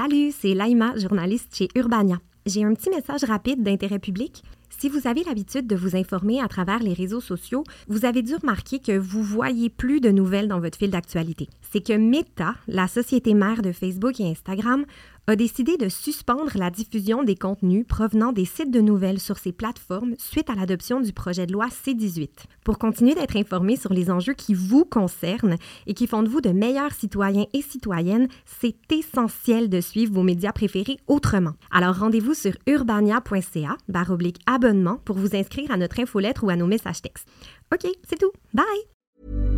Salut, c'est Laïma, journaliste chez Urbania. J'ai un petit message rapide d'intérêt public. Si vous avez l'habitude de vous informer à travers les réseaux sociaux, vous avez dû remarquer que vous voyez plus de nouvelles dans votre fil d'actualité. C'est que Meta, la société mère de Facebook et Instagram, a décidé de suspendre la diffusion des contenus provenant des sites de nouvelles sur ces plateformes suite à l'adoption du projet de loi C-18. Pour continuer d'être informé sur les enjeux qui vous concernent et qui font de vous de meilleurs citoyens et citoyennes, c'est essentiel de suivre vos médias préférés autrement. Alors rendez-vous sur urbania.ca oblique abonnement pour vous inscrire à notre infolettre ou à nos messages textes. OK, c'est tout. Bye!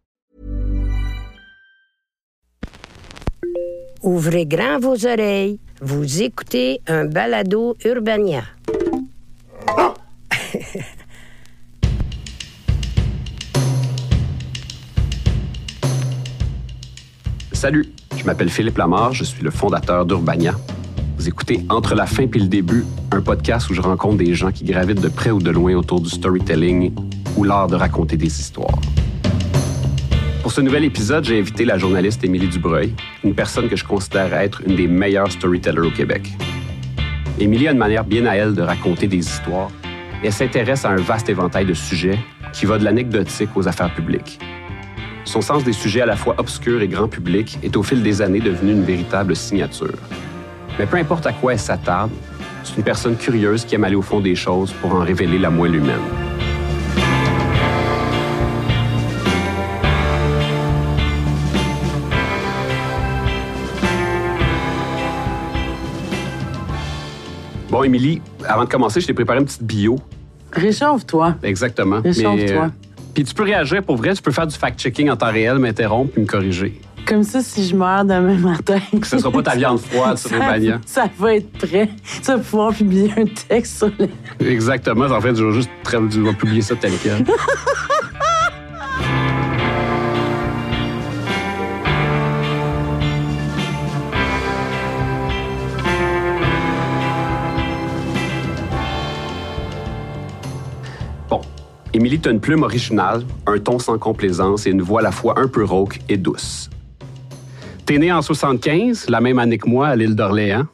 Ouvrez grand vos oreilles. Vous écoutez un balado Urbania. Salut, je m'appelle Philippe Lamar, je suis le fondateur d'Urbania. Vous écoutez Entre la fin et le début, un podcast où je rencontre des gens qui gravitent de près ou de loin autour du storytelling ou l'art de raconter des histoires. Pour ce nouvel épisode, j'ai invité la journaliste Émilie Dubreuil, une personne que je considère être une des meilleures storytellers au Québec. Émilie a une manière bien à elle de raconter des histoires et elle s'intéresse à un vaste éventail de sujets qui va de l'anecdotique aux affaires publiques. Son sens des sujets à la fois obscurs et grand public est au fil des années devenu une véritable signature. Mais peu importe à quoi elle s'attarde, c'est une personne curieuse qui aime aller au fond des choses pour en révéler la moelle humaine. Bon, Émilie, avant de commencer, je t'ai préparé une petite bio. Réchauffe-toi. Exactement. Réchauffe-toi. Euh, Puis tu peux réagir pour vrai, tu peux faire du fact-checking en temps réel, m'interrompre puis me corriger. Comme ça, si je meurs demain matin. Que ce sera pas ta viande froide sur ça, Urbania. ça va être prêt. Tu vas pouvoir publier un texte sur les. Exactement. En fait, je vais juste tra- je vais publier ça tel quel. Émilie, as une plume originale, un ton sans complaisance et une voix à la fois un peu rauque et douce. T'es née en 75, la même année que moi, à l'île d'Orléans.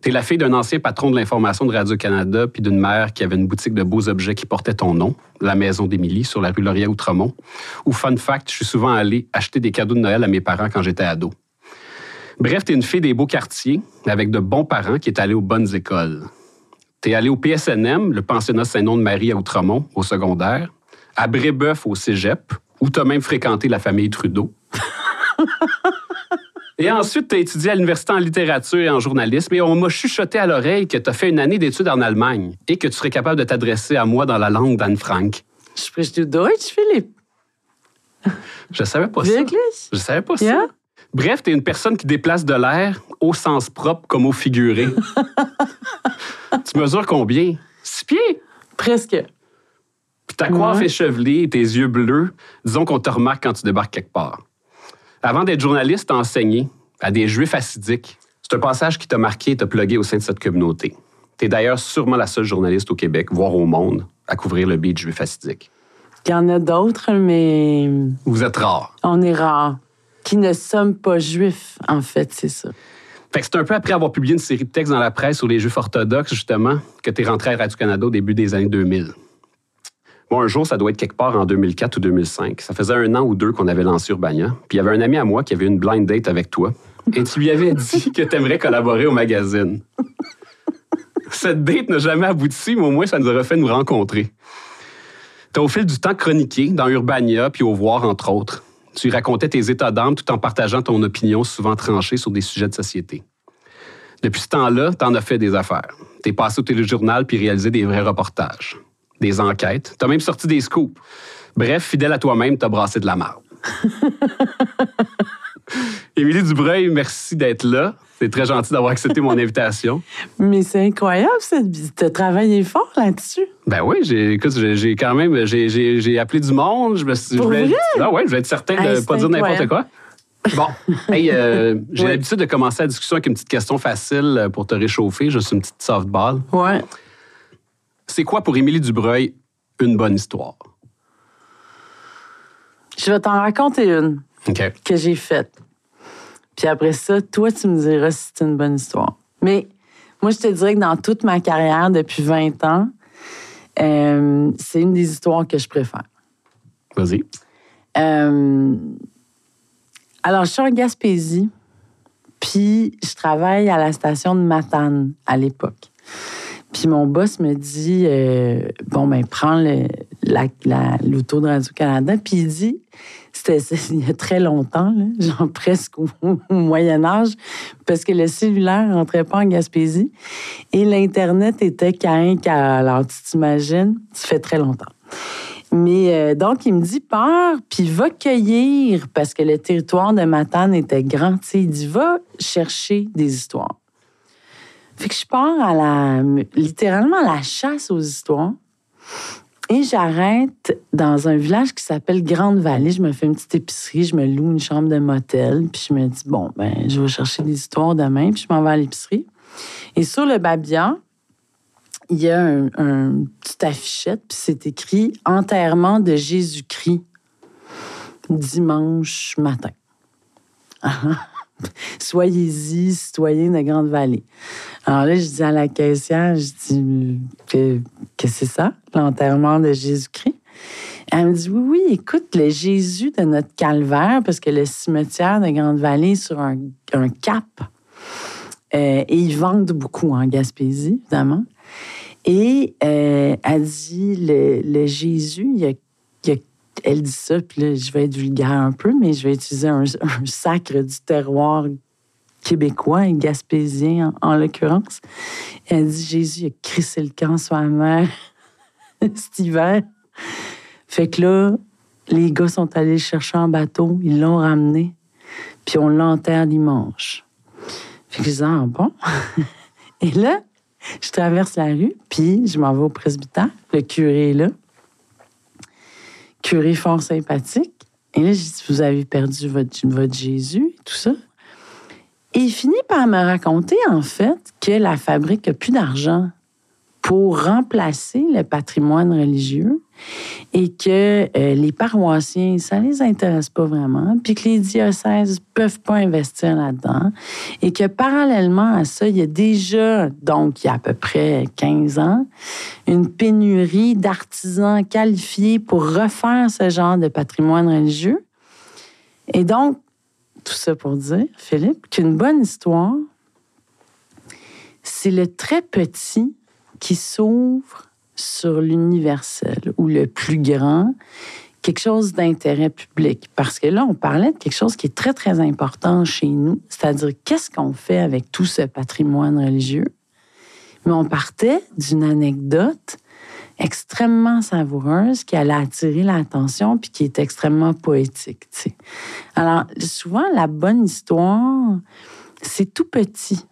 T'es la fille d'un ancien patron de l'information de Radio-Canada puis d'une mère qui avait une boutique de beaux objets qui portait ton nom, la maison d'Émilie, sur la rue Laurier-Outremont. Où, fun fact, je suis souvent allé acheter des cadeaux de Noël à mes parents quand j'étais ado. Bref, t'es une fille des beaux quartiers, avec de bons parents qui est allée aux bonnes écoles. T'es allé au PSNM, le pensionnat Saint-Nom de Marie à Outremont, au secondaire, à Brébeuf au cégep, où t'as même fréquenté la famille Trudeau. Et ensuite, tu as étudié à l'université en littérature et en journalisme et on m'a chuchoté à l'oreille que tu as fait une année d'études en Allemagne et que tu serais capable de t'adresser à moi dans la langue d'Anne Frank. Sprichst du Deutsch, Philippe? Je savais pas ça. Wirklich? Je savais pas ça. Bref, tu es une personne qui déplace de l'air au sens propre comme au figuré. tu mesures combien? Six pieds? Presque. Puis ta coiffe Ouais. échevelée et tes yeux bleus, disons qu'on te remarque quand tu débarques quelque part. Avant d'être journaliste, t'as enseigné à des juifs assidiques. C'est un passage qui t'a marqué et t'a plugué au sein de cette communauté. T'es d'ailleurs sûrement la seule journaliste au Québec, voire au monde, à couvrir le beat juif assidique. Il y en a d'autres, mais Vous êtes rare. on est rares. Qui ne sommes pas juifs, en fait, c'est ça. Fait que c'est un peu après avoir publié une série de textes dans la presse sur les juifs orthodoxes, justement, que t'es rentré à Radio-Canada au début des années 2000. Bon, un jour, ça doit être quelque part en 2004 ou 2005. Ça faisait un an ou deux qu'on avait lancé Urbania. Puis il y avait un ami à moi qui avait une blind date avec toi. Et tu lui avais dit que tu aimerais collaborer au magazine. Cette date n'a jamais abouti, mais au moins, ça nous aurait fait nous rencontrer. Tu as au fil du temps chroniqué dans Urbania puis au Voir, entre autres. Tu racontais tes états d'âme tout en partageant ton opinion souvent tranchée sur des sujets de société. Depuis ce temps-là, tu en as fait des affaires. Tu es passé au téléjournal puis réalisé des vrais reportages, des enquêtes. Tu as même sorti des scoops. Bref, fidèle à toi-même, tu as brassé de la marde. Émilie Dubreuil, merci d'être là. C'est très gentil d'avoir accepté mon invitation. Mais c'est incroyable, cette visite. Tu as travaillé fort là-dessus. Ben oui, j'ai, écoute, j'ai, quand même, j'ai, appelé du monde. Je me suis, Pour je voulais- vrai? Ah ouais, je vais être certain de ne pas dire n'importe quoi. Bon, hey, euh, j'ai Oui. l'habitude de commencer la discussion avec une petite question facile euh, pour te réchauffer, juste une petite softball. Ouais. C'est quoi pour Émilie Dubreuil une bonne histoire? Je vais t'en raconter une que j'ai faite. Puis après ça, toi, tu me diras si c'est une bonne histoire. Mais moi, je te dirais que dans toute ma carrière, depuis 20 ans, euh, c'est une des histoires que je préfère. Vas-y. Euh, alors, je suis en Gaspésie, puis je travaille à la station de Matane à l'époque. Puis mon boss me dit euh, Bon, ben, prends le- la- la- l'auto de Radio-Canada. Puis il dit C'était il y a très longtemps, genre presque au, au Moyen-Âge, parce que le cellulaire rentrait pas en Gaspésie et l'Internet était qu'à Alors, tu t'imagines, ça fait très longtemps. Mais euh, donc, il me dit, pars, puis va cueillir, parce que le territoire de Matane était grand. Il dit, va chercher des histoires. Fait que je pars à la, littéralement à la chasse aux histoires. Et j'arrête dans un village qui s'appelle Grande-Vallée. Je me fais une petite épicerie, je me loue une chambre de motel, puis je me dis, bon, ben, je vais chercher des histoires demain, puis je m'en vais à l'épicerie. Et sur le babillard, il y a un, un petite affichette, puis c'est écrit Enterrement de Jésus-Christ, dimanche matin. Soyez-y, citoyens de Grande-Vallée. Alors là, je dis à la caissière, je dis que, c'est ça, l'enterrement de Jésus-Christ? Elle me dit oui, oui, écoute, le Jésus de notre calvaire, parce que le cimetière de Grande-Vallée est sur un, cap. Euh, et ils vendent beaucoup en Gaspésie, évidemment. Et euh, elle dit, le, le Jésus, il y a- elle dit ça, puis là, je vais être vulgaire un peu, mais je vais utiliser un, un sacre du terroir québécois et gaspésien en, en l'occurrence. Elle dit, Jésus a crissé le camp sur la mer cet hiver. Fait que là, les gars sont allés le chercher en bateau, ils l'ont ramené, puis on l'enterre dimanche. Fait que je dis, ah bon? Et là, je traverse la rue, puis je m'en vais au presbytère. Le curé est là. Curé fort sympathique. Et là, je dis, vous avez perdu votre, votre Jésus tout ça. Et il finit par me raconter, en fait, que la fabrique n'a plus d'argent pour remplacer le patrimoine religieux et que euh, les paroissiens, ça les intéresse pas vraiment, puis que les diocèses peuvent pas investir là-dedans et que parallèlement à ça, il y a déjà, donc il y a à peu près 15 ans, une pénurie d'artisans qualifiés pour refaire ce genre de patrimoine religieux. Et donc, tout ça pour dire, Philippe, qu'une bonne histoire, c'est le très petit qui s'ouvre sur l'universel ou le plus grand, quelque chose d'intérêt public. Parce que là, on parlait de quelque chose qui est très, très important chez nous, c'est-à-dire qu'est-ce qu'on fait avec tout ce patrimoine religieux? Mais on partait d'une anecdote extrêmement savoureuse qui allait attirer l'attention puis qui est extrêmement poétique. Alors, souvent, la bonne histoire, c'est tout petit.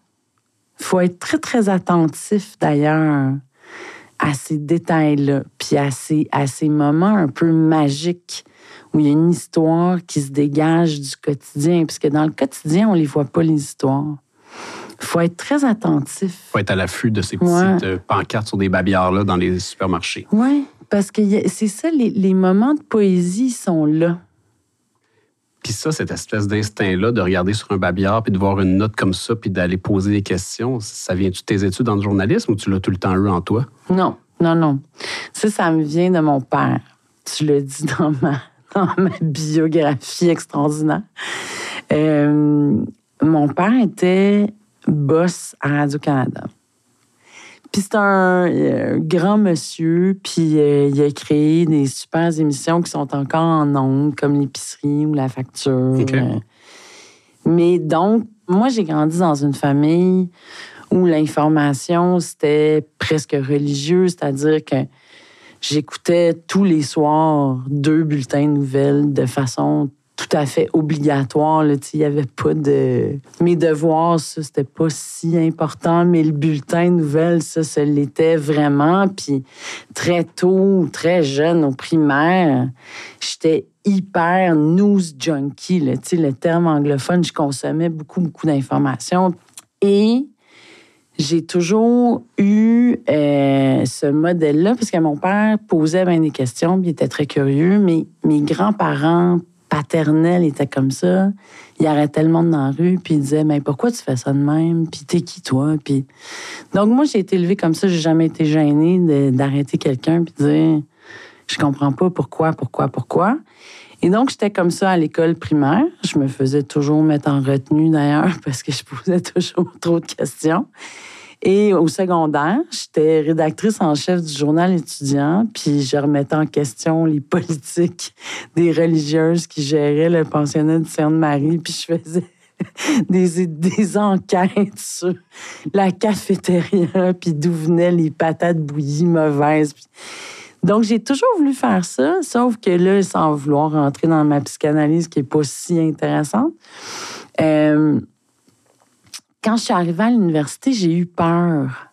Faut être très, très attentif d'ailleurs à ces détails-là, puis à ces, à ces moments un peu magiques où il y a une histoire qui se dégage du quotidien, puisque dans le quotidien, on ne les voit pas, les histoires. Il faut être très attentif. faut être à l'affût de ces petites Ouais. euh, pancartes sur des babillards-là dans les supermarchés. Oui, parce que c'est ça, les, les moments de poésie sont là. Puis ça, cette espèce d'instinct-là de regarder sur un babillard puis de voir une note comme ça puis d'aller poser des questions, ça vient-tu de tes études en journalisme ou tu l'as tout le temps eu en toi? Non, non, non. Ça, ça me vient de mon père. Tu l'as dit dans ma, dans ma biographie extraordinaire. Euh, mon père était boss à Radio-Canada. Puis c'est un euh, grand monsieur, puis euh, il a créé des super émissions qui sont encore en ondes, comme l'épicerie ou la facture. Euh, mais donc, moi, j'ai grandi dans une famille où l'information, c'était presque religieux, c'est-à-dire que j'écoutais tous les soirs deux bulletins de nouvelles de façon à fait obligatoire. Il n'y avait pas de... Mes devoirs, ça, c'était pas si important, mais le bulletin de nouvelles, ça, ça l'était vraiment. Puis très tôt, très jeune, au primaire, j'étais hyper news junkie. Le terme anglophone, je consommais beaucoup, beaucoup d'informations. Et j'ai toujours eu euh, ce modèle-là, parce que mon père posait bien des questions, puis il était très curieux, mais mes grands-parents paternels étaient comme ça. Ils arrêtaient le monde dans la rue, puis ils disaient, mais pourquoi tu fais ça de même? Puis t'es qui, toi? Puis... Donc, moi, j'ai été élevée comme ça. J'ai jamais été gênée d'arrêter quelqu'un, puis de dire, je comprends pas pourquoi, pourquoi, pourquoi. Et donc, j'étais comme ça à l'école primaire. Je me faisais toujours mettre en retenue, d'ailleurs, parce que je posais toujours trop de questions. Et au secondaire, j'étais rédactrice en chef du journal étudiant, puis je remettais en question les politiques des religieuses qui géraient le pensionnat du Sainte-Marie, puis je faisais des, enquêtes sur la cafétéria, puis d'où venaient les patates bouillies mauvaises. Donc, j'ai toujours voulu faire ça, sauf que là, sans vouloir rentrer dans ma psychanalyse qui n'est pas si intéressante, euh, quand je suis arrivée à l'université, j'ai eu peur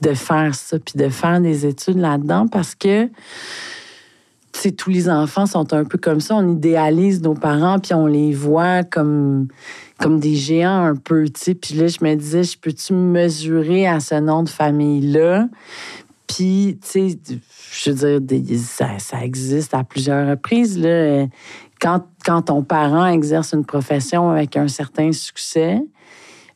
de faire ça, puis de faire des études là-dedans, parce que, tous les enfants sont un peu comme ça. On idéalise nos parents, puis on les voit comme, des géants un peu, tu sais. Puis là, je me disais, je peux-tu me mesurer à ce nom de famille-là? Puis, tu sais, je veux dire, ça, ça existe à plusieurs reprises. Quand, quand ton parent exerce une profession avec un certain succès,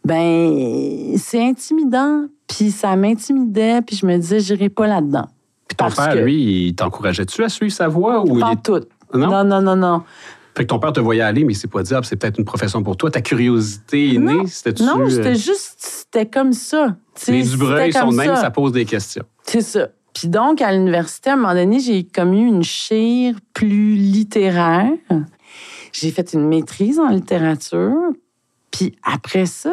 ben c'est intimidant. Puis ça m'intimidait, puis je me disais, j'irai pas là-dedans. Puis ton Parce père, que- lui, il t'encourageait-tu à suivre sa voie ou il Pas est- tout. Non? Non, non, non, non. Fait que ton père te voyait aller, mais il s'est pas ah, c'est peut-être une profession pour toi. Ta curiosité est née, c'était-tu... Non, euh, c'était juste, c'était comme ça. Les Dubreuil sont même, ça pose des questions. C'est ça. Puis donc, à l'université, à un moment donné, j'ai comme eu une chire plus littéraire. J'ai fait une maîtrise en littérature. Puis après ça,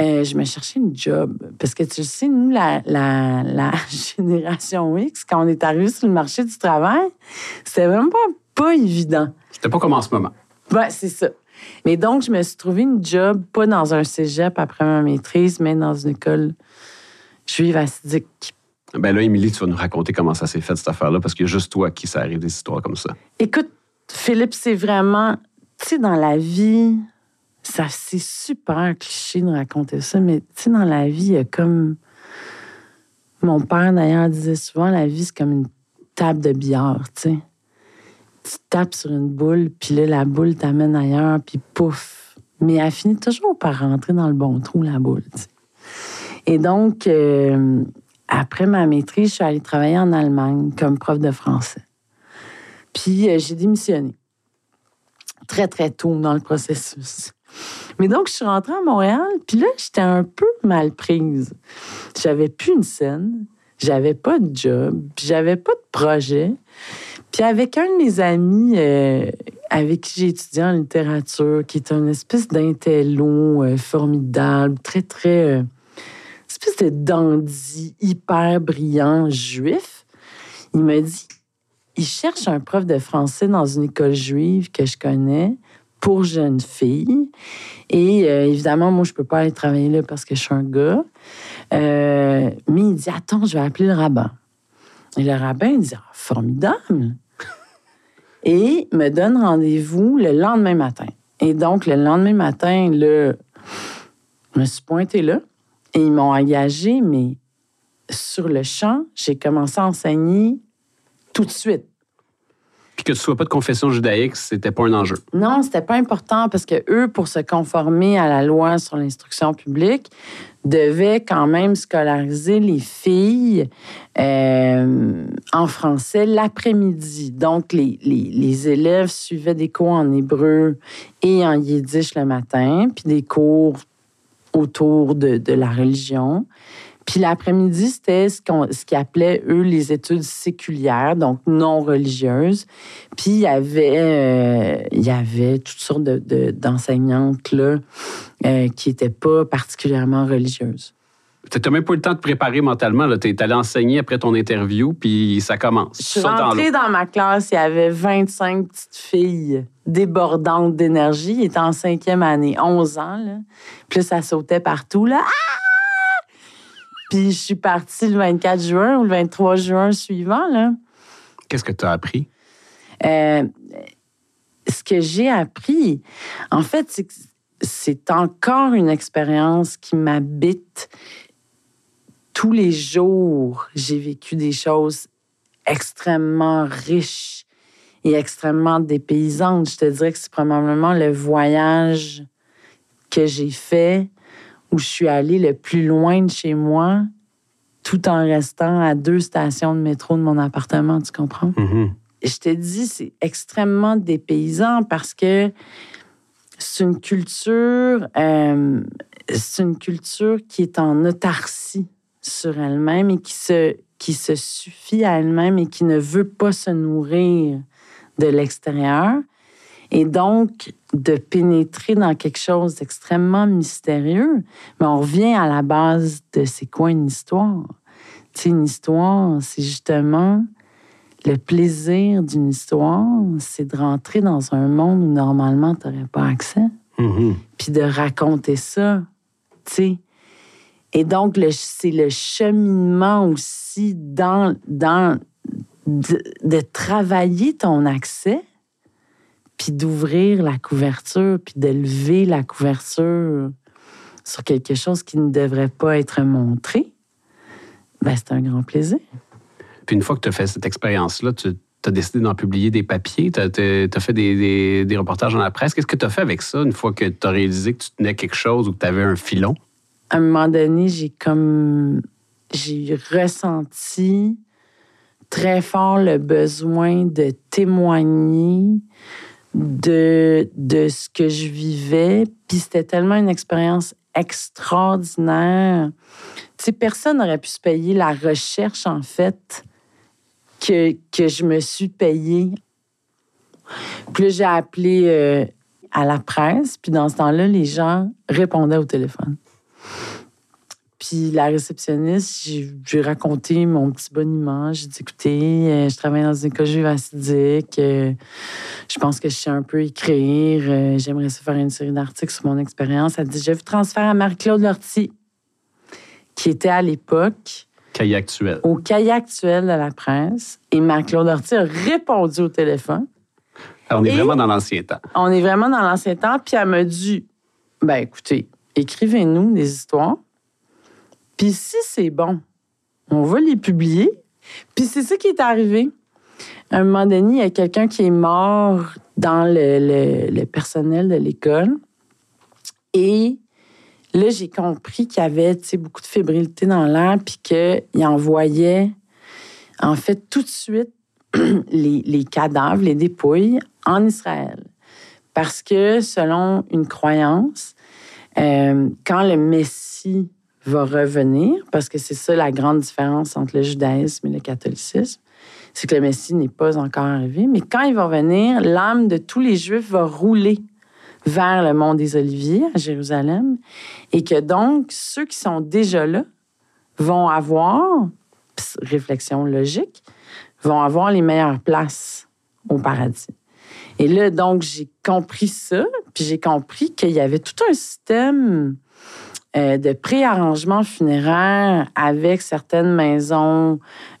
euh, je me cherchais une job. Parce que tu sais, nous, la, la, la génération X, quand on est arrivé sur le marché du travail, c'était vraiment pas, pas évident. C'était pas comme en ce moment. Ouais, c'est ça. Mais donc, je me suis trouvé une job, pas dans un cégep après ma maîtrise, mais dans une école juive assidique. Ben là, Émilie, tu vas nous raconter comment ça s'est fait, cette affaire-là, parce qu'il y a juste toi qui ça arrive des histoires comme ça. Écoute, Philippe, c'est vraiment, tu sais, dans la vie, ça c'est super cliché de raconter ça, mais tu sais, dans la vie, il y a comme. Mon père, d'ailleurs, disait souvent la vie, c'est comme une table de billard, tu sais. Tu tapes sur une boule, puis là, la boule t'amène ailleurs, puis pouf. Mais elle finit toujours par rentrer dans le bon trou, la boule, tu sais. Et donc, euh, après ma maîtrise, je suis allée travailler en Allemagne comme prof de français. Puis euh, j'ai démissionné. Très, très tôt dans le processus. Mais donc, je suis rentrée à Montréal, puis là, j'étais un peu mal prise. J'avais plus une scène, j'avais pas de job, j'avais pas de projet. Puis avec un de mes amis euh, avec qui j'ai étudié en littérature, qui est une espèce d'intello euh, formidable, très, très... euh, espèce de dandy hyper brillant juif, il m'a dit il cherche un prof de français dans une école juive que je connais pour jeunes filles. Et euh, évidemment, moi, je peux pas aller travailler là parce que je suis un gars. Euh, mais il dit Attends, je vais appeler le rabbin. Et le rabbin il dit Ah, Formidable Et me donne rendez-vous le lendemain matin. Et donc, le lendemain matin, là, je me suis pointée là et ils m'ont engagée, mais sur le champ, j'ai commencé à enseigner tout de suite. Puis que tu sois pas de confession judaïque, c'était pas un enjeu. Non, c'était pas important parce que eux, pour se conformer à la loi sur l'instruction publique, devaient quand même scolariser les filles euh, en français l'après-midi. Donc, les, élèves suivaient des cours en hébreu et en yiddish le matin, puis des cours autour de la religion. Puis l'après-midi, c'était ce qu'ils appelaient, eux, les études séculières, donc non religieuses. Puis il y avait, euh, il y avait toutes sortes de- de- d'enseignantes là, euh, qui n'étaient pas particulièrement religieuses. Tu n'as même pas eu le temps de te préparer mentalement. Tu es allé enseigner après ton interview, puis ça commence. Je suis rentrée dans ma classe, il y avait 25 petites filles débordantes d'énergie. Ils étaient en cinquième année, 11 ans. Là. Puis ça sautait partout. Là. Ah! Puis je suis partie le 24 juin ou le 23 juin suivant. Là. Qu'est-ce que tu as appris? Euh, ce que j'ai appris, en fait, c'est que c'est encore une expérience qui m'habite tous les jours, j'ai vécu des choses extrêmement riches et extrêmement dépaysantes. Je te dirais que c'est probablement le voyage que j'ai fait où je suis allée le plus loin de chez moi tout en restant à deux stations de métro de mon appartement, tu comprends? Mm-hmm. Je te dis, c'est extrêmement dépaysant parce que c'est une culture, euh, c'est une culture qui est en autarcie sur elle-même et qui se, qui se suffit à elle-même et qui ne veut pas se nourrir de l'extérieur. Et donc, de pénétrer dans quelque chose d'extrêmement mystérieux. Mais on revient à la base de c'est quoi une histoire? Tu sais, une histoire, c'est justement le plaisir d'une histoire, c'est de rentrer dans un monde où normalement tu n'aurais pas accès. Mm-hmm. Puis de raconter ça, tu sais. Et donc, c'est le cheminement aussi dans, dans de, de travailler ton accès, puis d'ouvrir la couverture, puis de lever la couverture sur quelque chose qui ne devrait pas être montré. Ben, c'est un grand plaisir. Puis une fois que tu as fait cette expérience-là, tu as décidé d'en publier des papiers, tu as, fait des, des- des reportages dans la presse. Qu'est-ce que tu as fait avec ça une fois que tu as réalisé que tu tenais quelque chose ou que tu avais un filon? à un moment donné, j'ai comme j'ai ressenti très fort le besoin de témoigner de, de ce que je vivais. Puis c'était tellement une expérience extraordinaire. Tu sais, personne n'aurait pu se payer la recherche, en fait, que, que je me suis payée. Puis j'ai appelé euh, à la presse. Puis dans ce temps-là, les gens répondaient au téléphone. Puis la réceptionniste, j'ai- raconté mon petit boniment. J'ai dit, écoutez, euh, je travaille dans une école juive acidique. euh, je pense que je sais un peu écrire. euh, J'aimerais ça faire une série d'articles sur mon expérience. Elle dit, je vous transfère à Marie-Claude Lortie, qui était à l'époque Cahier actuel. au cahier actuel de la presse. Et Marie-Claude Lortie a répondu au téléphone. Alors, on est vraiment dans l'ancien temps. On est vraiment dans l'ancien temps. Puis elle m'a dit, ben écoutez, écrivez-nous des histoires. Puis si c'est bon, on va les publier. Puis c'est ça qui est arrivé. Un moment donné, il y a quelqu'un qui est mort dans le, personnel de l'école. Et là, j'ai compris qu'il y avait beaucoup de fébrilité dans l'air, puis qu'il envoyait, en fait, tout de suite les, les cadavres, les dépouilles en Israël. Parce que selon une croyance, euh, quand le Messie va revenir, parce que c'est ça la grande différence entre le judaïsme et le catholicisme, c'est que le Messie n'est pas encore arrivé, mais quand il va venir, l'âme de tous les Juifs va rouler vers le mont des Oliviers à Jérusalem, et que donc ceux qui sont déjà là vont avoir, réflexion logique, vont avoir les meilleures places au paradis. Et là, donc, j'ai compris ça, puis j'ai compris qu'il y avait tout un système euh, de préarrangement funéraire avec certaines maisons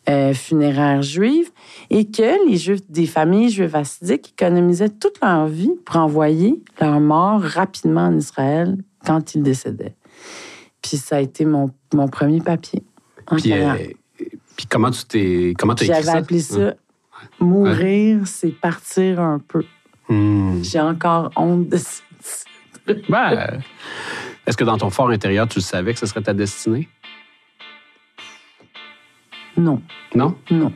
euh, funéraires juives et que les juifs, des familles juives assidiques économisaient toute leur vie pour envoyer leurs morts rapidement en Israël quand ils décédaient. Puis ça a été mon, mon premier papier. Puis, euh, puis comment tu t'es. Comment tu as écrit J'avais ça? appelé ça Mourir, c'est partir un peu. Hmm. J'ai encore honte de ça. Ben, Est-ce que dans ton fort intérieur, tu savais que ce serait ta destinée? Non, Non? non.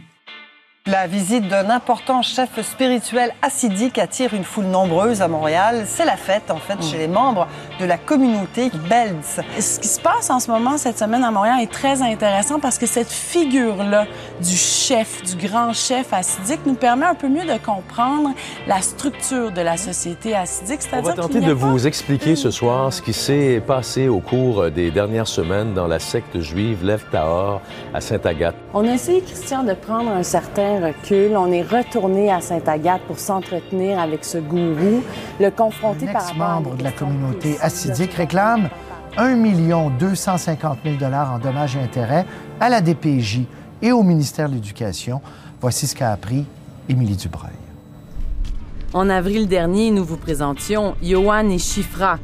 La visite d'un important chef spirituel assidique attire une foule nombreuse à Montréal. C'est la fête, en fait, chez les membres de la communauté Belz. Ce qui se passe en ce moment, cette semaine à Montréal, est très intéressant parce que cette figure-là du chef, du grand chef assidique, nous permet un peu mieux de comprendre la structure de la société assidique. On va tenter de vous expliquer ce soir ce qui s'est passé au cours des dernières semaines dans la secte juive Lev Tahor à Sainte-Agathe. On a essayé, Christian, de prendre un certain recul. On est retourné à Sainte-Agathe pour s'entretenir avec ce gourou, le confronter par rapport à membre de la communauté assidique réclame 1 250 000 en dommages et intérêts à la DPJ et au ministère de l'Éducation. Voici ce qu'a appris Émilie Dubreuil. En avril dernier, nous vous présentions Johan et Chifra.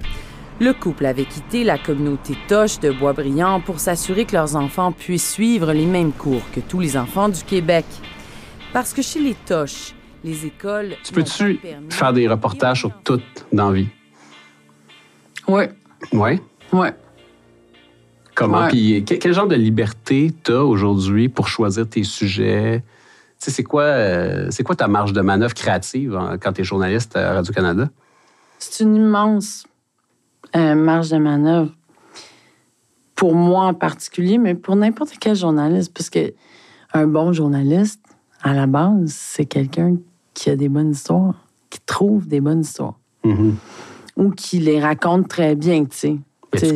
Le couple avait quitté la communauté Toche de Boisbriand pour s'assurer que leurs enfants puissent suivre les mêmes cours que tous les enfants du Québec. Parce que chez les Toches, les écoles. Tu peux-tu faire des reportages sur tout dans vie? Oui. Ouais? Ouais. Comment? Puis que- quel genre de liberté tu as aujourd'hui pour choisir tes sujets? Tu sais, c'est quoi, euh, c'est quoi ta marge de manœuvre créative hein, quand tu es journaliste à Radio-Canada? C'est une immense euh, marge de manœuvre. Pour moi en particulier, mais pour n'importe quel journaliste. Parce que un bon journaliste, à la base, c'est quelqu'un qui a des bonnes histoires, qui trouve des bonnes histoires. Ou qui les raconte très bien, tu sais. Tu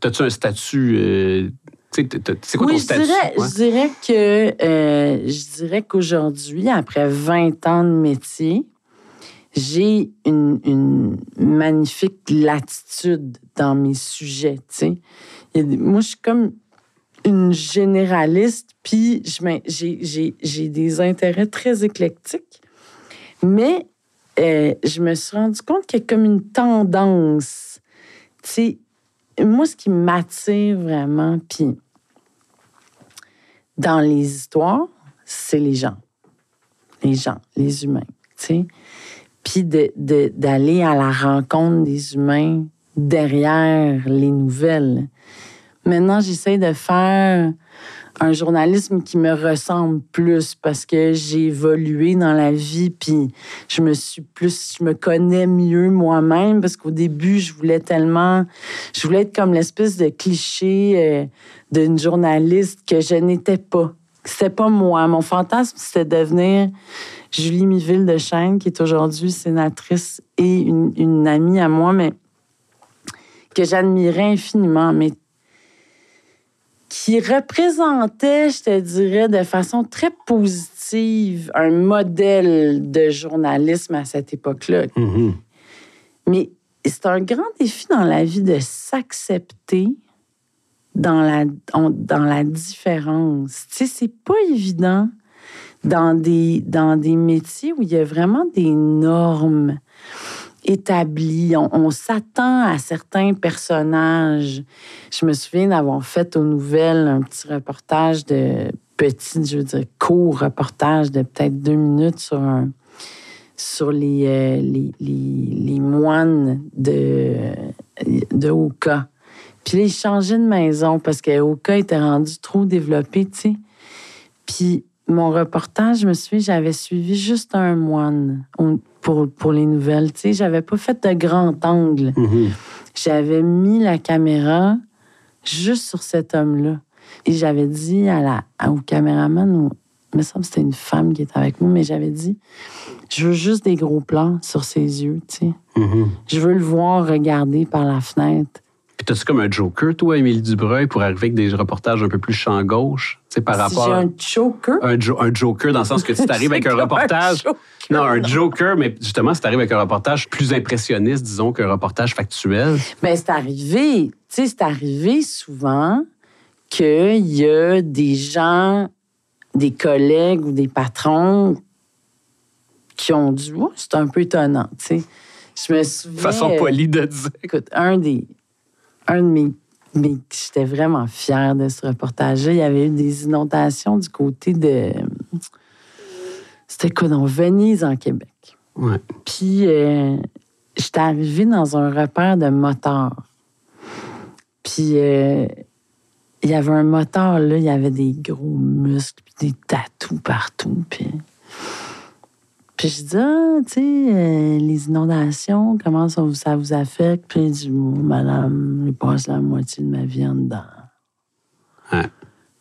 t'as-tu un statut... euh, c'est quoi oui, ton je statut? dirais, Ouais. je dirais que euh, je dirais qu'aujourd'hui, après 20 ans de métier, j'ai une, une magnifique latitude dans mes sujets. tu sais. Il y a des- Moi, je suis comme une généraliste, puis j'ai- des intérêts très éclectiques. Mais euh, je me suis rendu compte qu'il y a comme une tendance. Tu moi, ce qui m'attire vraiment, puis dans les histoires, c'est les gens. Les gens, les humains, tu sais. Puis de- de- d'aller à la rencontre des humains derrière les nouvelles. Maintenant, j'essaie de faire un journalisme qui me ressemble plus parce que j'ai évolué dans la vie puis je me suis plus je me connais mieux moi-même parce qu'au début je voulais tellement je voulais être comme l'espèce de cliché euh, d'une journaliste que je n'étais pas. C'était pas moi. Mon fantasme c'était de devenir Julie Miville de Chêne qui est aujourd'hui sénatrice et une, une amie à moi mais que j'admirais infiniment mais qui représentait, je te dirais, de façon très positive un modèle de journalisme à cette époque-là. Mhm. Mais c'est un grand défi dans la vie de s'accepter dans la, dans la différence. Tu sais, c'est pas évident dans des, dans des métiers où il y a vraiment des normes établies. On, s'attend à certains personnages. Je me souviens d'avoir fait aux nouvelles un petit reportage de petit, je veux dire, court reportage de peut-être deux minutes sur sur les, euh, les, les, les moines de, de Oka. Puis là, ils changeaient de maison parce que Oka était rendu trop développé, tu sais. Puis mon reportage, je me souviens, j'avais suivi juste un moine pour, pour les nouvelles, tu sais. J'avais pas fait de grand angle. Mhm. J'avais mis la caméra juste sur cet homme-là. Et j'avais dit à la, au caméraman, il me semble que c'était une femme qui était avec moi, mais j'avais dit, je veux juste des gros plans sur ses yeux, tu sais. Mhm. Je veux le voir regarder par la fenêtre. Puis t'as-tu comme un joker, toi, Émilie Dubreuil, pour arriver avec des reportages un peu plus champ gauche, tu sais, par Si rapport... j'ai un choker. Un, jo- un joker dans le sens que tu t'arrives avec un un reportage. joker, non, un joker, mais justement, si tu arrives avec un reportage plus impressionniste, disons, qu'un reportage factuel. Ben, c'est arrivé, tu sais, c'est arrivé souvent qu'il y a des gens, des collègues ou des patrons qui ont dit, Oh, c'est un peu étonnant, tu sais. Je me souviens. Façon polie de dire. Écoute, un des. Un de mes. mes- J'étais vraiment fière de ce reportage-là. Il y avait eu des inondations du côté de. C'était quoi, dans Venise, en Québec. Ouais. Puis, euh, j'étais arrivée dans un repère de motards. Puis, euh, il y avait un moteur, là, il y avait des gros muscles, puis des tatous partout. Puis, puis je dis, ah, tu sais, euh, les inondations, comment ça, vous- ça vous affecte? Puis il dit, madame, je passe la moitié de ma vie en dedans. Hein.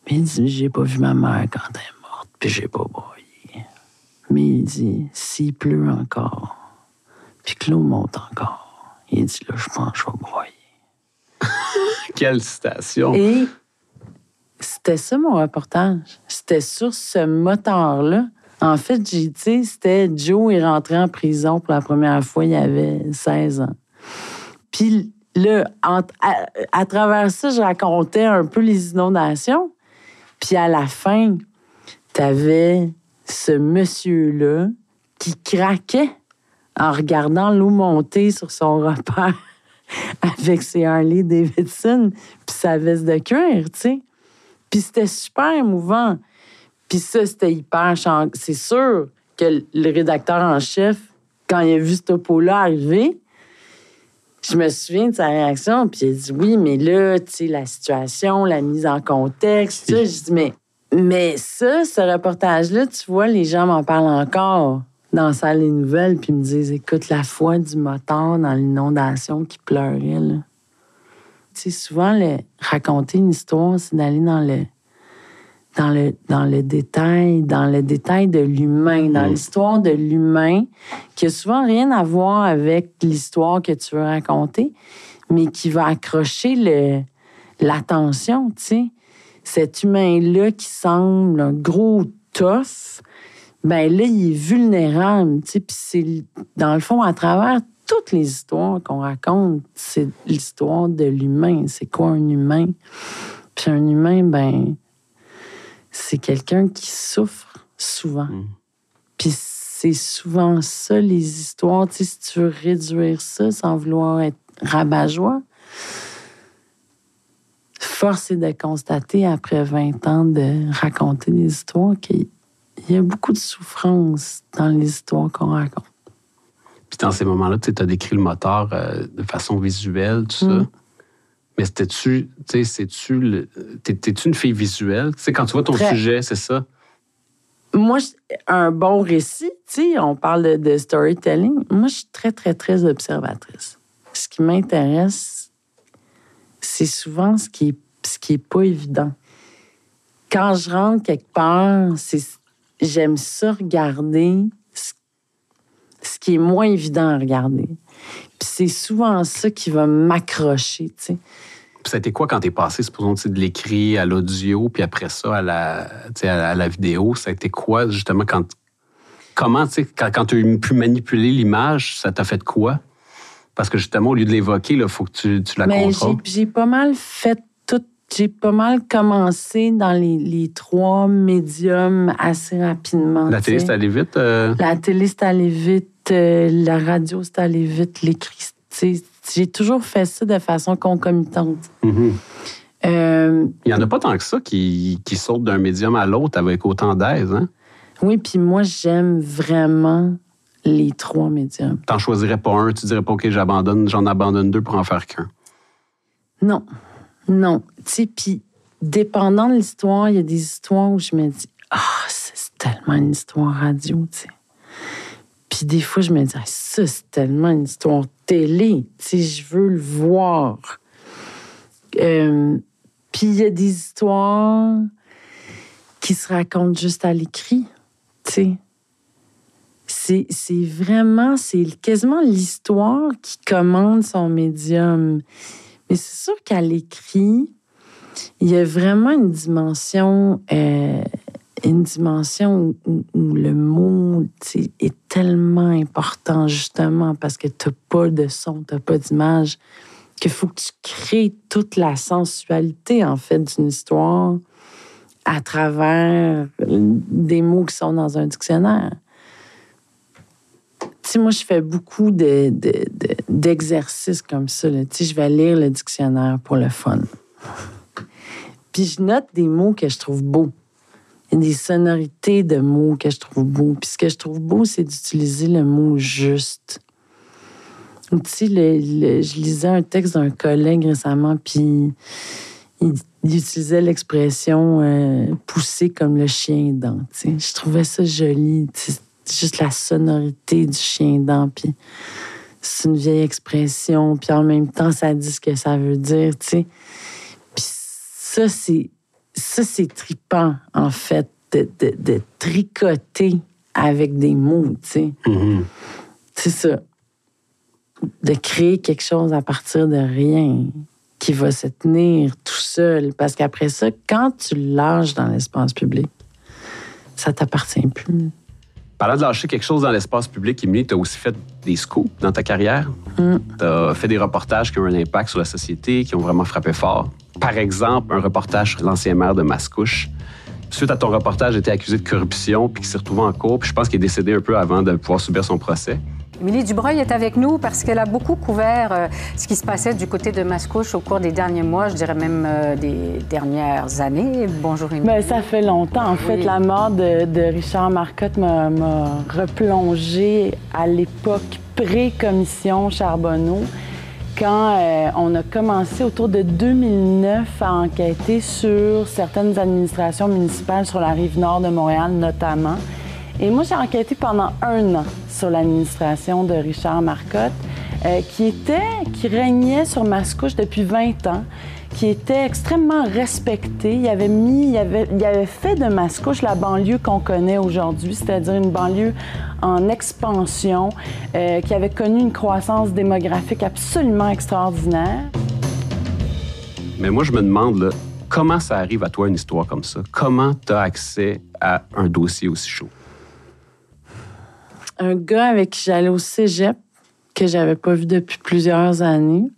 Puis il dit, j'ai pas vu ma mère quand elle est morte, puis j'ai pas broyé. Mais il dit, s'il pleut encore, puis que l'eau monte encore, il dit, là, je pense que je vais broyer. Quelle citation. Et c'était ça mon reportage. C'était sur ce moteur-là. En fait, j'ai dit, c'était Joe est rentré en prison pour la première fois, il avait 16 ans. Puis là, à travers ça, je racontais un peu les inondations. Puis à la fin, t'avais ce monsieur-là qui craquait en regardant l'eau monter sur son repère avec ses Harley Davidson puis sa veste de cuir, tu sais. Puis c'était super émouvant. Puis ça, c'était hyper... chan- C'est sûr que le rédacteur en chef, quand il a vu ce topo-là arriver, je me souviens de sa réaction, puis il a dit oui, mais là, tu sais, la situation, la mise en contexte, sais, je dis mais, mais ça, ce reportage-là, tu vois, les gens m'en parlent encore dans la salle des nouvelles, puis ils me disent écoute, la foi du moteur dans l'inondation qui pleurait, là. Tu sais, souvent, le, raconter une histoire, c'est d'aller dans le, dans le, dans le détail, dans le détail de l'humain, dans l'histoire de l'humain, qui a souvent rien à voir avec l'histoire que tu veux raconter, mais qui va accrocher l'attention, tu sais. Cet humain-là qui semble un gros tough, ben là, il est vulnérable, tu sais. Puis c'est, dans le fond, à travers toutes les histoires qu'on raconte, c'est l'histoire de l'humain. C'est quoi un humain? Puis un humain, ben, c'est quelqu'un qui souffre souvent. Puis c'est souvent ça, les histoires. Tu sais, si tu veux réduire ça sans vouloir être rabat-joie, force est de constater, après 20 ans de raconter des histoires, qu'il y a beaucoup de souffrance dans les histoires qu'on raconte. Puis dans ces moments-là, tu as décrit le moteur euh, de façon visuelle, tout ça. Mm. Mais c'était-tu, tu sais, t'es-tu une fille visuelle? Tu sais, quand tu vois ton Très. sujet, c'est ça? Moi, un bon récit, tu sais, on parle de, storytelling. Moi, je suis très, très, très observatrice. Ce qui m'intéresse, c'est souvent ce qui est, ce qui est pas évident. Quand je rentre quelque part, j'aime ça regarder ce, ce qui est moins évident à regarder. Puis c'est souvent ça qui va m'accrocher, tu sais. Puis ça a été quoi quand t'es passé, supposons, de l'écrit à l'audio, puis après ça à la, à la, vidéo? Ça a été quoi, justement, quand. Comment, tu sais, quand, quand tu as pu manipuler l'image, ça t'a fait quoi? Parce que justement, au lieu de l'évoquer, il faut que tu, tu la Mais contrôles. j'ai- pas mal fait tout. J'ai pas mal commencé dans les, les trois médiums assez rapidement. La télé, c'est allé vite? euh, La télé, c'est allé vite. Euh, la radio, c'est allé vite. L'écrit, j'ai toujours fait ça de façon concomitante. mhm. Euh, Il n'y en a pas tant que ça qui, qui sautent d'un médium à l'autre avec autant d'aise. Hein? oui, puis moi, j'aime vraiment les trois médiums. T'en choisirais pas un, tu dirais pas, OK, j'abandonne, j'en abandonne deux pour en faire qu'un. Non, non. Tu sais, puis dépendant de l'histoire, il y a des histoires où je me dis, ah, c'est tellement une histoire radio, tu sais. Des fois, je me dis, Ah, ça, c'est tellement une histoire télé, tu sais, je veux le voir. Euh, puis il y a des histoires qui se racontent juste à l'écrit, c'est vraiment, c'est quasiment l'histoire qui commande son médium. Mais c'est sûr qu'à l'écrit, il y a vraiment une dimension, euh, une dimension où, le mot est tellement important, justement, parce que tu n'as pas de son, tu n'as pas d'image, qu'il faut que tu crées toute la sensualité, en fait, d'une histoire à travers des mots qui sont dans un dictionnaire. Tu moi, je fais beaucoup de- de- de- d'exercices comme ça. Tu sais, je vais lire le dictionnaire pour le fun. Puis je note des mots que je trouve beaux. Des sonorités de mots que je trouve beaux. Puis ce que je trouve beau, c'est d'utiliser le mot juste. Tu sais, je lisais un texte d'un collègue récemment, puis il, il utilisait l'expression euh, pousser comme le chien dent. tu sais. Je trouvais ça joli. Juste la sonorité du chien dent. Puis c'est une vieille expression. Puis en même temps, ça dit ce que ça veut dire. tu sais. Puis ça, c'est ça, c'est tripant, en fait, de, de- de tricoter avec des mots. tu sais. C'est ça. De créer quelque chose à partir de rien qui va se tenir tout seul. Parce qu'après ça, quand tu lâches dans l'espace public, ça t'appartient plus. Parlant de lâcher quelque chose dans l'espace public, Émilie, tu as aussi fait des scoops dans ta carrière. Mm. Tu as fait des reportages qui ont un impact sur la société, qui ont vraiment frappé fort. Par exemple, un reportage sur l'ancien maire de Mascouche. Suite à ton reportage, il était accusé de corruption, puis qui s'est retrouvé en cours, puis je pense qu'il est décédé un peu avant de pouvoir subir son procès. Émilie Dubreuil est avec nous parce qu'elle a beaucoup couvert euh, ce qui se passait du côté de Mascouche au cours des derniers mois, je dirais même euh, des dernières années. Bonjour Émilie. Ben, ça fait longtemps. En fait, la mort de, de Richard Marcotte m'a m'a replongé à l'époque pré-commission Charbonneau, quand euh, on a commencé autour de 2009 à enquêter sur certaines administrations municipales sur la rive nord de Montréal notamment. Et moi, j'ai enquêté pendant un an sur l'administration de Richard Marcotte, euh, qui était, qui régnait sur Mascouche depuis 20 ans, qui était extrêmement respecté. Il avait mis, il avait, il avait fait de Mascouche la banlieue qu'on connaît aujourd'hui, c'est-à-dire une banlieue en expansion, euh, qui avait connu une croissance démographique absolument extraordinaire. Mais moi, je me demande, là, comment ça arrive à toi une histoire comme ça? Comment tu as accès à un dossier aussi chaud? un gars avec qui j'allais au cégep, que j'avais pas vu depuis plusieurs années,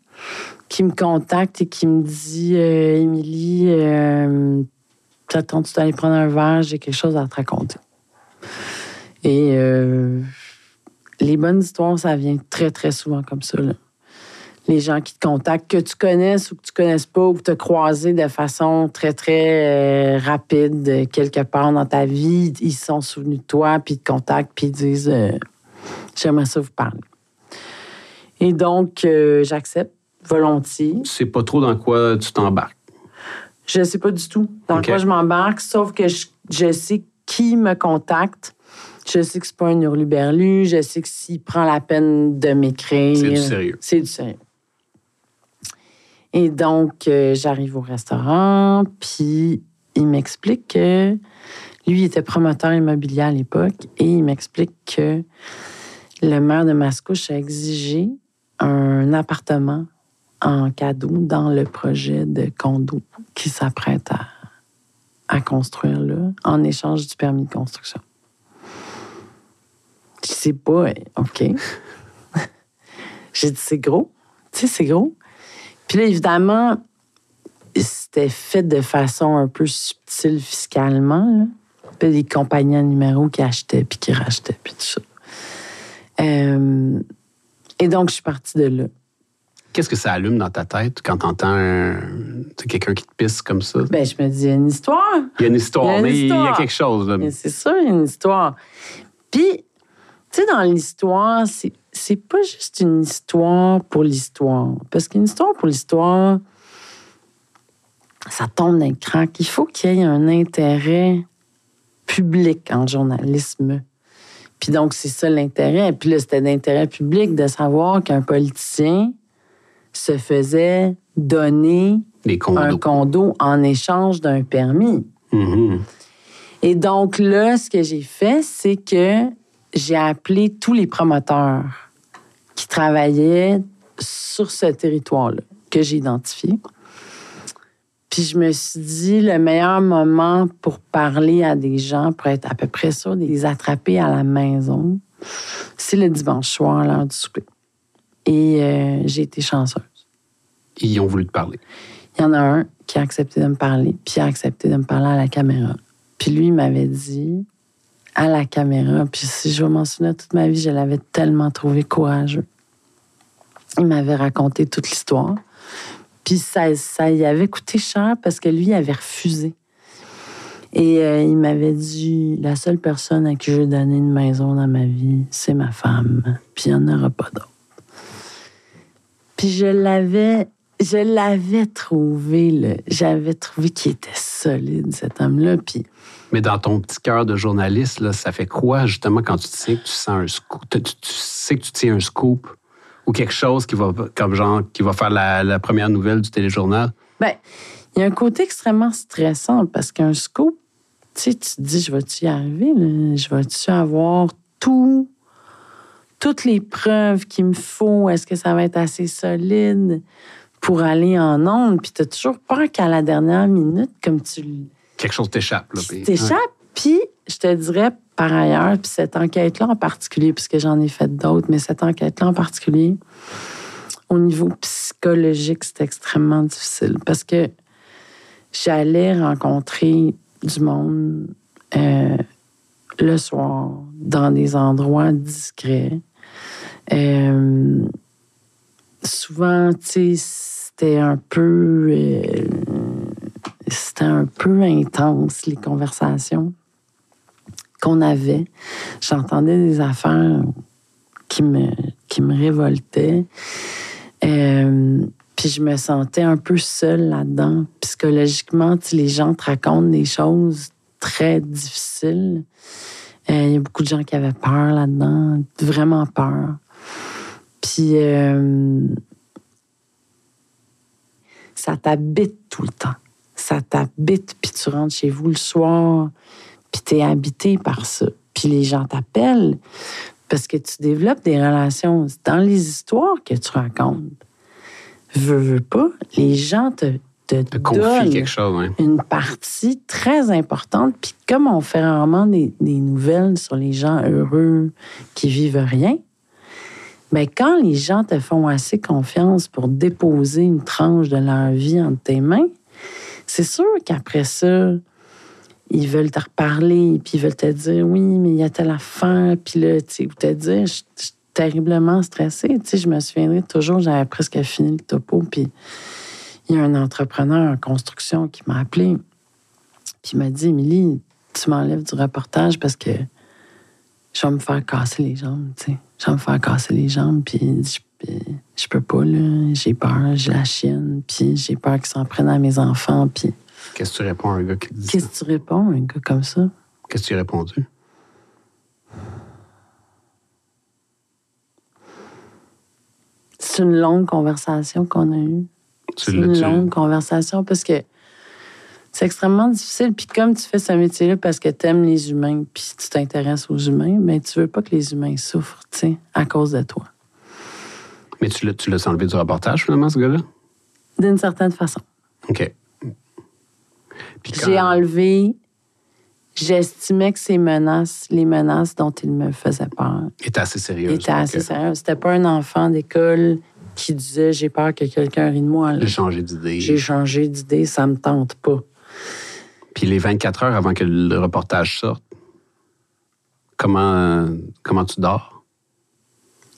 qui me contacte et qui me dit euh, Émilie, euh, t'attends, tu dois aller prendre un verre, j'ai quelque chose à te raconter. Et euh, les bonnes histoires, ça vient très, très souvent comme ça. là. Les gens qui te contactent, que tu connaisses ou que tu connaisses pas, ou que tu as croisé de façon très, très euh, rapide quelque part dans ta vie, ils se sont souvenus de toi, puis ils te contactent, puis ils disent J'aimerais ça vous parler. Et donc, j'accepte volontiers. Tu sais pas trop dans quoi tu t'embarques. Je sais pas du tout dans quoi je m'embarque, sauf que je, je sais qui me contacte. Je sais que c'est pas un hurluberlu. Je sais que s'il prend la peine de m'écrire... C'est du sérieux. C'est du sérieux. Et donc, euh, j'arrive au restaurant, puis il m'explique que lui il était promoteur immobilier à l'époque et il m'explique que le maire de Mascouche a exigé un appartement en cadeau dans le projet de condo qui s'apprête à, à construire là, en échange du permis de construction. Je sais pas, OK. J'ai dit, c'est gros. Tu sais, c'est gros. Puis là, évidemment, c'était fait de façon un peu subtile fiscalement. Là. Puis des compagnies à numéro qui achetaient puis qui rachetaient, puis tout ça. Euh, et donc, je suis partie de là. Qu'est-ce que ça allume dans ta tête quand t'entends quelqu'un qui te pisse comme ça? Ben, je me dis, il y a une histoire. Il y a une histoire, Il mais il y a quelque chose. là. Mais C'est sûr, il y a une histoire. Puis, tu sais, dans l'histoire, c'est, c'est pas juste une histoire pour l'histoire. Parce qu'une histoire pour l'histoire, ça tombe d'un crack. Il faut qu'il y ait un intérêt public en journalisme. Puis donc, c'est ça l'intérêt. Puis là, c'était d'intérêt public de savoir qu'un politicien se faisait donner un condo en échange d'un permis. Mhm. Et donc là, ce que j'ai fait, c'est que j'ai appelé tous les promoteurs qui travaillaient sur ce territoire-là, que j'ai identifié. Puis je me suis dit, le meilleur moment pour parler à des gens, pour être à peu près sûr de les attraper à la maison, c'est le dimanche soir, à l'heure du souper. Et euh, j'ai été chanceuse. Ils ont voulu te parler. Il y en a un qui a accepté de me parler, puis il a accepté de me parler à la caméra. Puis lui, il m'avait dit à la caméra, puis si je m'en souviens toute ma vie, je l'avais tellement trouvé courageux. Il m'avait raconté toute l'histoire. Puis ça, ça y avait coûté cher parce que lui, il avait refusé. Et euh, il m'avait dit la seule personne à qui je vais donner une maison dans ma vie, c'est ma femme. Puis il n'y en aura pas d'autre. Puis je l'avais je l'avais trouvé. J'avais trouvé qu'il était solide, cet homme-là. Puis Mais dans ton petit cœur de journaliste, là, ça fait quoi, justement, quand tu sais que tu sens un scoop, tu, tu sais que tu tiens un scoop ou quelque chose qui va, comme genre, qui va faire la, la première nouvelle du téléjournal? Ben, il y a un côté extrêmement stressant parce qu'un scoop, tu sais, tu te dis, je vais-tu y arriver? là? Je vais-tu avoir tout, toutes les preuves qu'il me faut? Est-ce que ça va être assez solide pour aller en ondes? Puis tu as toujours peur qu'à la dernière minute, comme tu Quelque chose t'échappe. Là, puis- je te dirais, par ailleurs, puis cette enquête-là en particulier, puisque j'en ai fait d'autres, mais cette enquête-là en particulier, au niveau psychologique, c'est extrêmement difficile parce que j'allais rencontrer du monde euh, le soir dans des endroits discrets. Euh, souvent, tu sais, c'était un peu... euh, c'était un peu intense, les conversations qu'on avait. J'entendais des affaires qui me, qui me révoltaient. Euh, puis je me sentais un peu seule là-dedans. Psychologiquement, les gens te racontent des choses très difficiles. Il y a beaucoup de gens qui avaient peur là-dedans, vraiment peur. Puis euh, ça t'habite tout le temps. Ça t'habite, puis tu rentres chez vous le soir, puis t'es habité par ça. Puis les gens t'appellent parce que tu développes des relations dans les histoires que tu racontes. Veux, veux pas, les gens te, te, Te confie donnent quelque chose, hein. une partie très importante. Puis comme on fait rarement des, des nouvelles sur les gens heureux qui vivent rien, mais quand les gens te font assez confiance pour déposer une tranche de leur vie entre tes mains, c'est sûr qu'après ça, ils veulent te reparler, puis ils veulent te dire oui, mais il y a telle affaire, puis là, tu sais, ou te dire, je suis terriblement stressée. Tu sais, je me souviendrai toujours, j'avais presque fini le topo, puis il y a un entrepreneur en construction qui m'a appelé, puis il m'a dit, Émilie, tu m'enlèves du reportage parce que je vais me faire casser les jambes, tu sais. Je vais me faire casser les jambes, puis je, puis je peux pas, là. J'ai peur, j'ai la chienne, puis j'ai peur qu'ils s'en prennent à mes enfants, puis... Qu'est-ce que tu réponds à un gars qui dit Qu'est-ce que tu réponds à un gars comme ça? Qu'est-ce que tu as répondu? C'est une longue conversation qu'on a eue. C'est une longue conversation parce que c'est extrêmement difficile. Puis comme tu fais ce métier-là parce que tu aimes les humains puis tu t'intéresses aux humains, mais tu veux pas que les humains souffrent, tu sais, à cause de toi. Mais tu l'as tu l'as enlevé du reportage, finalement, ce gars-là? D'une certaine façon. OK. Puis quand- J'ai enlevé. J'estimais que ces menaces, les menaces dont il me faisait peur, était assez sérieux. étaient assez sérieuses. C'était pas un enfant d'école qui disait j'ai peur que quelqu'un rie de moi. J'ai changé d'idée. J'ai changé d'idée, ça me tente pas. Puis les 24 heures avant que le reportage sorte, comment, comment tu dors?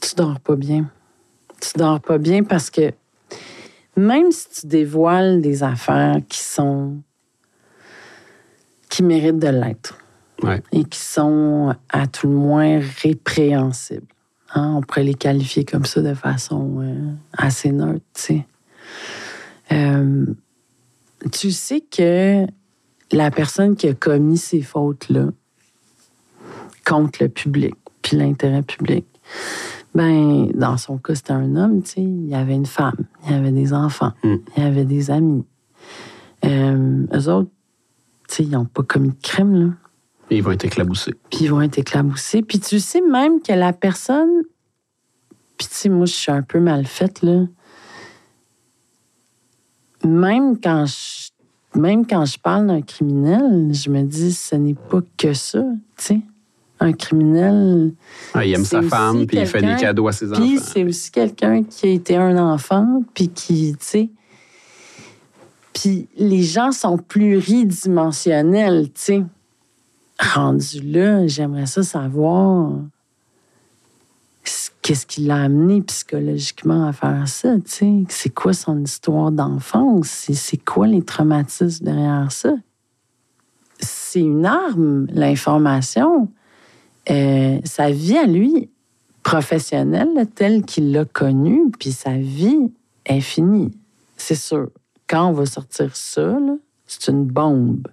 tu dors pas bien. Tu dors pas bien parce que même si tu dévoiles des affaires qui sont qui méritent de l'être Ouais. et qui sont à tout le moins répréhensibles. hein, on pourrait les qualifier comme ça de façon euh, assez neutre, tu sais. Euh, tu sais que la personne qui a commis ces fautes-là contre le public, puis l'intérêt public, ben, dans son cas, c'était un homme, tu sais. Il y avait une femme, il y avait des enfants, Mm. il y avait des amis. Euh, eux autres, tu sais, ils n'ont pas commis de crime, là. Et ils vont être éclaboussés. Puis ils vont être éclaboussés. Puis tu sais même que la personne. Puis tu sais, moi, je suis un peu mal faite, là. Même quand je. Même quand je parle d'un criminel, je me dis, ce n'est pas que ça, tu sais. Un criminel, Ah, il aime sa femme, puis il fait des cadeaux à ses puis enfants. c'est aussi quelqu'un qui a été un enfant, puis qui, tu sais. Puis les gens sont pluridimensionnels, tu sais. Rendu là, j'aimerais ça savoir qu'est-ce qui l'a amené psychologiquement à faire ça. C'est quoi son histoire d'enfance? C'est- quoi les traumatismes derrière ça? C'est une arme, l'information. Euh, sa vie à lui, professionnelle, telle qu'il l'a connue, puis sa vie est finie. c'est sûr, quand on va sortir ça, c'est une bombe.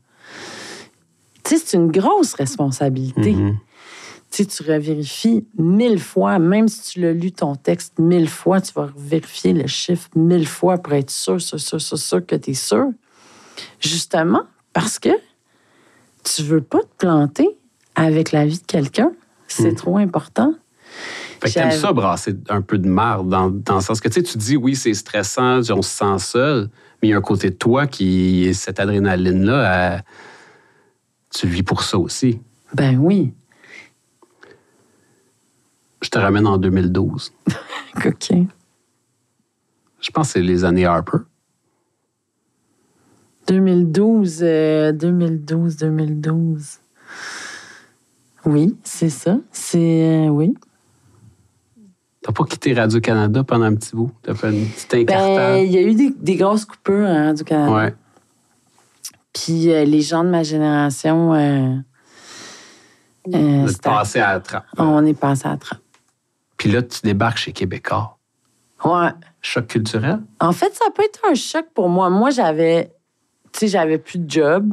C'est une grosse responsabilité. Mhm. Tu sais, tu revérifies mille fois, même si tu l'as lu ton texte mille fois, tu vas vérifier le chiffre mille fois pour être sûr, sûr, sûr, sûr, sûr que tu es sûr. Justement, parce que tu veux pas te planter avec la vie de quelqu'un. C'est Mhm. trop important. Fait que t'aimes ça brasser un peu de marde dans, dans le sens que tu sais, tu dis oui, c'est stressant, on se sent seul, mais il y a un côté de toi qui, cette adrénaline-là, elle- tu vis pour ça aussi. Ben oui. Je te ramène en 2012. OK. Je pense que c'est les années Harper. 2012, euh, 2012, 2012. Oui, c'est ça. C'est. euh, oui. T'as pas quitté Radio-Canada pendant un petit bout? T'as fait une petite Ben, incartade. il y a eu des, des grosses coupures hein, du Canada. ouais. Puis euh, les gens de ma génération, te c'était- passer à la trappe. on est passé à la trappe. Puis là, tu débarques chez Québécois. Ouais. Choc culturel? En fait, ça pas été un choc pour moi. Moi, j'avais, tu sais, j'avais plus de job.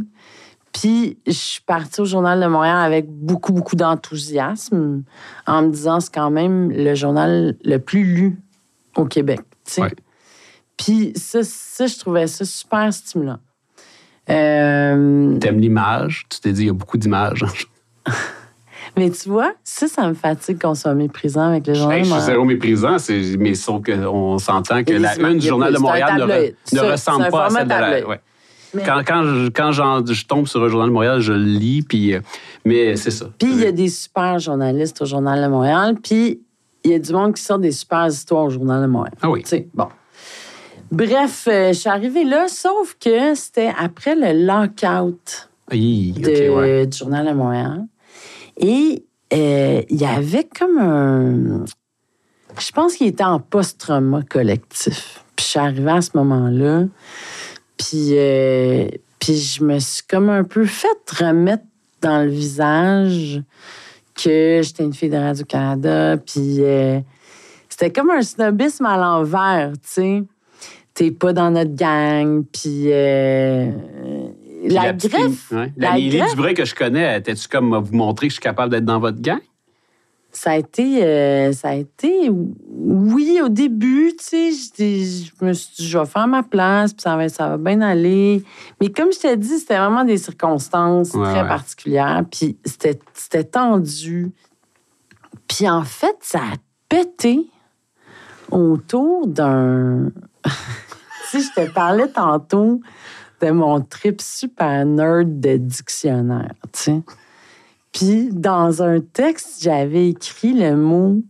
Puis, je suis partie au Journal de Montréal avec beaucoup, beaucoup d'enthousiasme en me disant c'est quand même le journal le plus lu au Québec. Ouais. Puis, ça, ça, je trouvais ça super stimulant. Euh, T'aimes l'image. Tu t'es dit, il y a beaucoup d'images. mais tu vois, ça, ça me fatigue qu'on soit méprisant avec le Journal Hey, je suis zéro méprisant, mais sauf qu'on s'entend que la une du Journal de Montréal ne, re- ne ressemble pas à celle de la. tabloïd. ouais. Mais- Quand, quand, je, quand je tombe sur un Journal de Montréal, je le lis, puis. euh, Mais c'est ça. Puis il y a des super journalistes au Journal de Montréal, puis il y a du monde qui sort des super histoires au Journal de Montréal. Ah oui. Tu sais, bon. Bref, euh, je suis arrivée là, sauf que c'était après le lockout Hi, de- ouais. du Journal de Montréal. Et euh, il y avait comme un... Je pense qu'il était en post-trauma collectif. Puis je suis arrivée à ce moment-là, puis, euh, puis je me suis comme un peu fait remettre dans le visage que j'étais une fille de Radio-Canada, puis euh, c'était comme un snobisme à l'envers, tu sais. T'es pas dans notre gang, puis... La, petite- greffe, ouais. la La Lily greffe, Dubreuil que je connais, t'es-tu comme à vous montrer que je suis capable d'être dans votre gang? ça a été, euh, ça a été, oui, au début, tu sais, je me suis dit, je vais faire ma place, puis ça va, ça va bien aller. Mais comme je t'ai dit, c'était vraiment des circonstances Ouais, très ouais. particulières, puis c'était c'était tendu. Puis en fait, ça a pété autour d'un... tu sais, je te parlais tantôt de mon trip super nerd de dictionnaire, tu sais. Puis dans un texte, j'avais écrit le mot,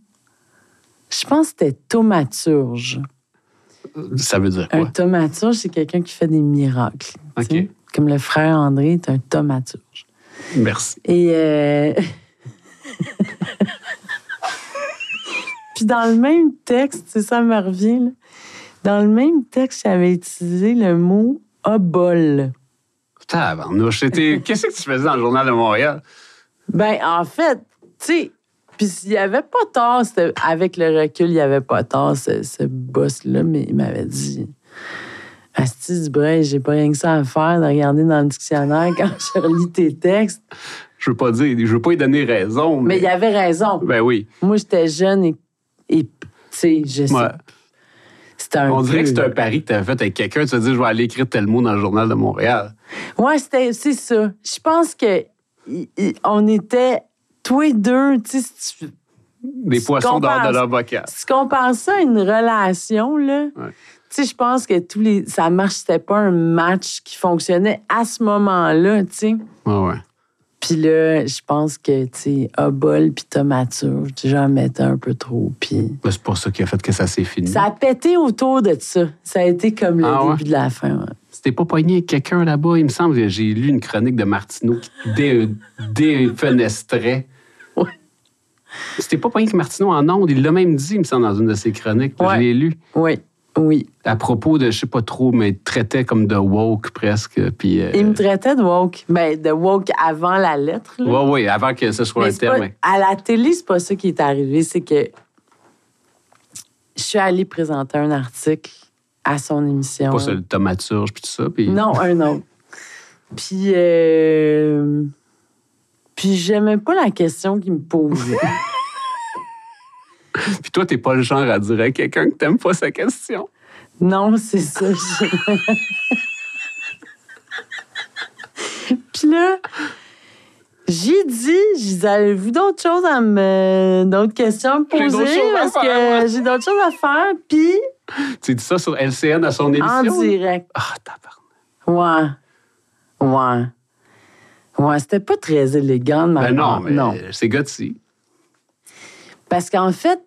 je pense que c'était thaumaturge. Ça veut dire Un quoi? thaumaturge, c'est quelqu'un qui fait des miracles. Comme le frère André est un thaumaturge. Merci. Et euh, puis dans le même texte, c'est ça me revient, là. dans le même texte, j'avais utilisé le mot obol. Tabarnouche, c'était- Qu'est-ce que tu faisais dans le Journal de Montréal? Ben, en fait, tu sais, puis s'il n'y avait pas tort, avec le recul, il n'y avait pas tort, ce, ce boss-là, mais il m'avait dit Asti Dubreuil, j'ai pas rien que ça à faire de regarder dans le dictionnaire quand je relis tes textes. Je veux pas dire, je veux pas lui donner raison. Mais Mais, il avait raison. Ben oui. Moi, j'étais jeune et, et tu sais, je sais. Ouais. C'était un On dirait que c'est un pari que tu fait avec quelqu'un. Tu te dis, je vais aller écrire tel mot dans le Journal de Montréal. Ouais, c'était, c'est ça. Je pense que on était tous les deux, tu sais, Des poissons dehors de leur bocal. si tu compares ça à une relation, là, Ouais. tu sais, je pense que tous les, ça marche, c'était pas un match qui fonctionnait à ce moment-là, tu sais. Ouais, ouais. Puis là, je pense que, tu sais, Obol puis Tomature, j'en mettais un peu trop, puis... Ben, c'est pas ça qui a fait que ça s'est fini. Ça a pété autour de ça. Ça a été comme le Ah ouais? début de la fin. ouais. C'était pas avec quelqu'un là-bas, il me semble que j'ai lu une chronique de Martineau qui dé- défenestrait. Ouais. C'était pas pogné avec Martineau en ondes, il l'a même dit, il me semble, dans une de ses chroniques. Ouais. Je l'ai lu. Oui, oui. À propos de, je sais pas trop, mais il traitait comme de woke presque. Puis, euh, Il me traitait de woke. Ben, de woke avant la lettre. là. ouais, ouais, avant que ce soit Mais un terme. pas- à la télé, c'est pas ça qui est arrivé. C'est que je suis allée présenter un article à son émission. Pas le tomaturge puis tout ça. Puis... Non, un autre. Puis, euh, puis j'aimais pas la question qu'il me posait. puis toi, t'es pas le genre à dire à quelqu'un que t'aimes pas sa question? Non, c'est ça. puis là, j'ai dit, j'ai dit, avez-vous d'autres choses à me. d'autres questions à me poser? Parce que j'ai d'autres choses à faire. Puis, Tu dis ça sur LCN à son en émission? direct. Ah. Ouais. Ouais. Ouais, c'était pas très élégant de ma Ben non, mais Non. c'est gutsy. Parce qu'en fait,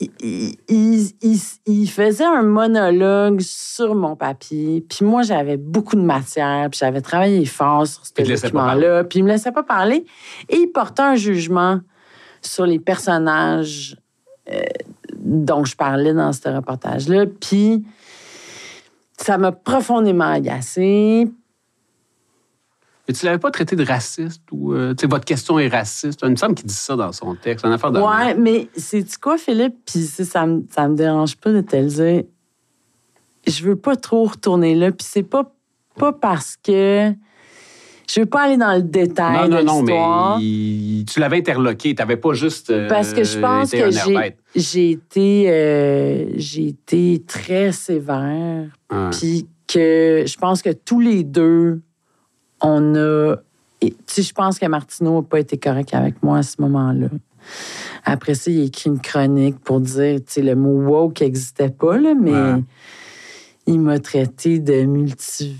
il, il- il- il- il faisait un monologue sur mon papier, puis moi, j'avais beaucoup de matière, puis j'avais travaillé fort sur ce document-là, puis il me laissait pas parler. Et il portait un jugement sur les personnages euh, dont je parlais dans ce reportage-là, puis ça m'a profondément agacée. Mais tu l'avais pas traité de raciste ou. euh, tu sais, votre question est raciste. Il me semble qu'il dit ça dans son texte. C'est une affaire de. Ouais, mais c'est-tu quoi, Philippe? Puis ça, ça me, ça me dérange pas de te le dire. Je veux pas trop retourner là. Puis c'est pas, pas parce que. Je veux pas aller dans le détail Non, non, de non, mais il- tu l'avais interloqué. Tu n'avais pas juste. euh, Parce que je pense que j'ai, été, euh, j'ai été très sévère. Ouais. Puis que je pense que tous les deux, on a. Tu sais, je pense que Martineau n'a pas été correct avec moi à ce moment-là. Après ça, il a écrit une chronique pour dire, tu sais, le mot woke n'existait pas, là, mais Ouais. il m'a traité de multi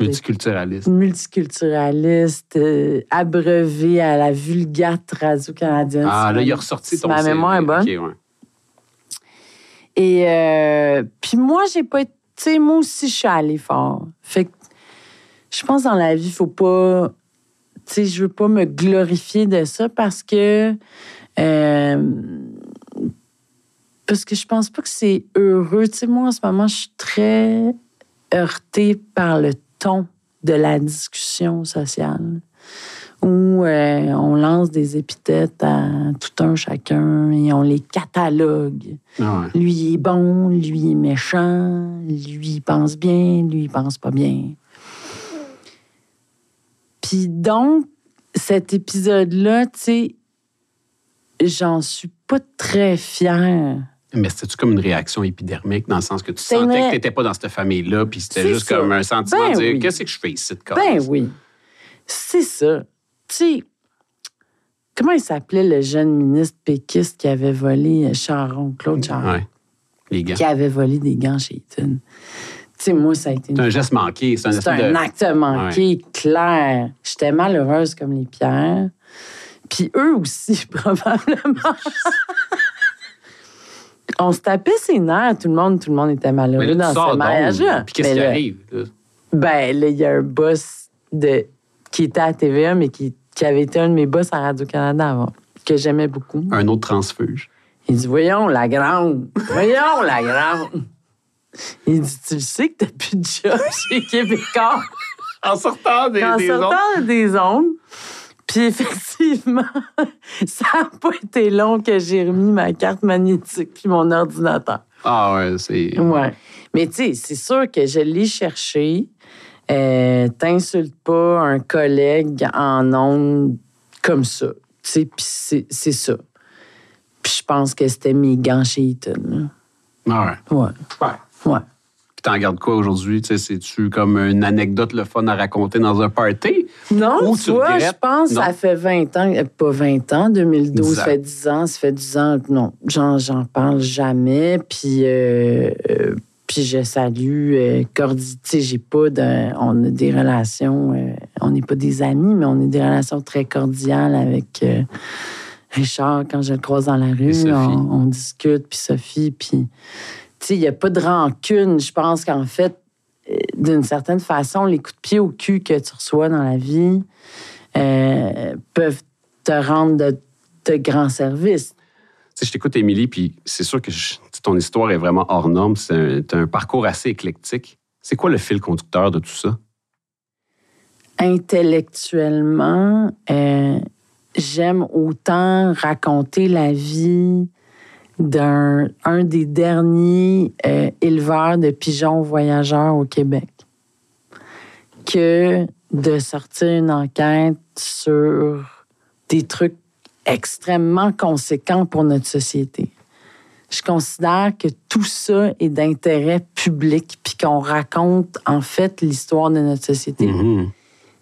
Multiculturaliste. multiculturaliste, euh, abreuvé à la vulgate radio-canadienne. Ah, là, il a ressorti si ton ma mémoire est bonne. Ouais. Et euh, puis moi, j'ai pas été. Tu sais, moi aussi, je suis allée fort. Fait que je pense dans la vie, faut pas. Tu sais, je veux pas me glorifier de ça parce que. euh, parce que je pense pas que c'est heureux. Tu sais, moi, en ce moment, je suis très heurtée par le ton de la discussion sociale où euh, on lance des épithètes à tout un chacun et on les catalogue. Ah ouais. Lui il est bon, lui il est méchant, lui il pense bien, lui il pense pas bien. Puis donc, cet épisode-là, tu sais, j'en suis pas très fière. Mais c'était-tu comme une réaction épidermique dans le sens que tu sentais que tu n'étais pas dans cette famille-là, puis c'était juste ça. comme un sentiment Ben de dire oui. qu'est-ce que je fais ici de Ben oui. C'est ça. Tu sais, comment il s'appelait le jeune ministre péquiste qui avait volé euh, Charon, Claude Charon? Ouais. Les gants. Qui avait volé des gants chez Eaton. Sais, moi, ça a été C'est un geste manqué. C'est un, un de... acte manqué, clair. J'étais malheureuse comme les pierres. Puis eux aussi, probablement. On se tapait ses nerfs, tout le monde, tout le monde était malheureux Mais là, dans ce donc, mariage-là. Puis qu'est-ce qui arrive? là? Ben, là, il y a un boss de, qui était à TVA, mais qui, qui avait été un de mes boss à Radio-Canada avant, que j'aimais beaucoup. Un autre transfuge. Il dit Voyons, la grande. Voyons, la grande. Il dit Tu le sais que t'as plus de job chez Québécois. En sortant des, en des sortant ondes. des ondes. Puis effectivement, ça n'a pas été long que j'ai remis ma carte magnétique puis mon ordinateur. Ah ouais, c'est... Ouais. Mais tu sais, c'est sûr que je l'ai cherché. Euh, T'insultes pas un collègue en ondes comme ça. Tu sais, puis c'est c'est ça. Puis je pense que c'était mes gants chez Eaton. Ah ouais. là. Ouais. Ouais. Ouais. Puis t'en gardes quoi aujourd'hui? C'est-tu comme une anecdote le fun à raconter dans un party? Non, Ou tu vois, je pense que Non. ça fait 20 ans, euh, pas 20 ans, 2012, 10 ça fait 10 ans, ça fait 10 ans, non, j'en, j'en parle jamais, puis, euh, euh, puis je salue euh, Cordi, tu sais, j'ai pas de, on a des relations, on n'est pas des amis, mais on a des relations très cordiales avec Richard, quand je le croise dans la rue, on, on discute, puis Sophie, puis, il n'y a pas de rancune, je pense qu'en fait, euh, d'une certaine façon, les coups de pied au cul que tu reçois dans la vie euh, peuvent te rendre de, de grands services. Tu sais, je t'écoute, Émilie, puis c'est sûr que je- ton histoire est vraiment hors norme. C'est un, t'as un parcours assez éclectique. C'est quoi le fil conducteur de tout ça? Intellectuellement, euh, j'aime autant raconter la vie d'un un des derniers euh, éleveurs de pigeons voyageurs au Québec que de sortir une enquête sur des trucs extrêmement conséquents pour notre société. Je considère que tout ça est d'intérêt public, puis qu'on raconte en fait l'histoire de notre société. Mhm.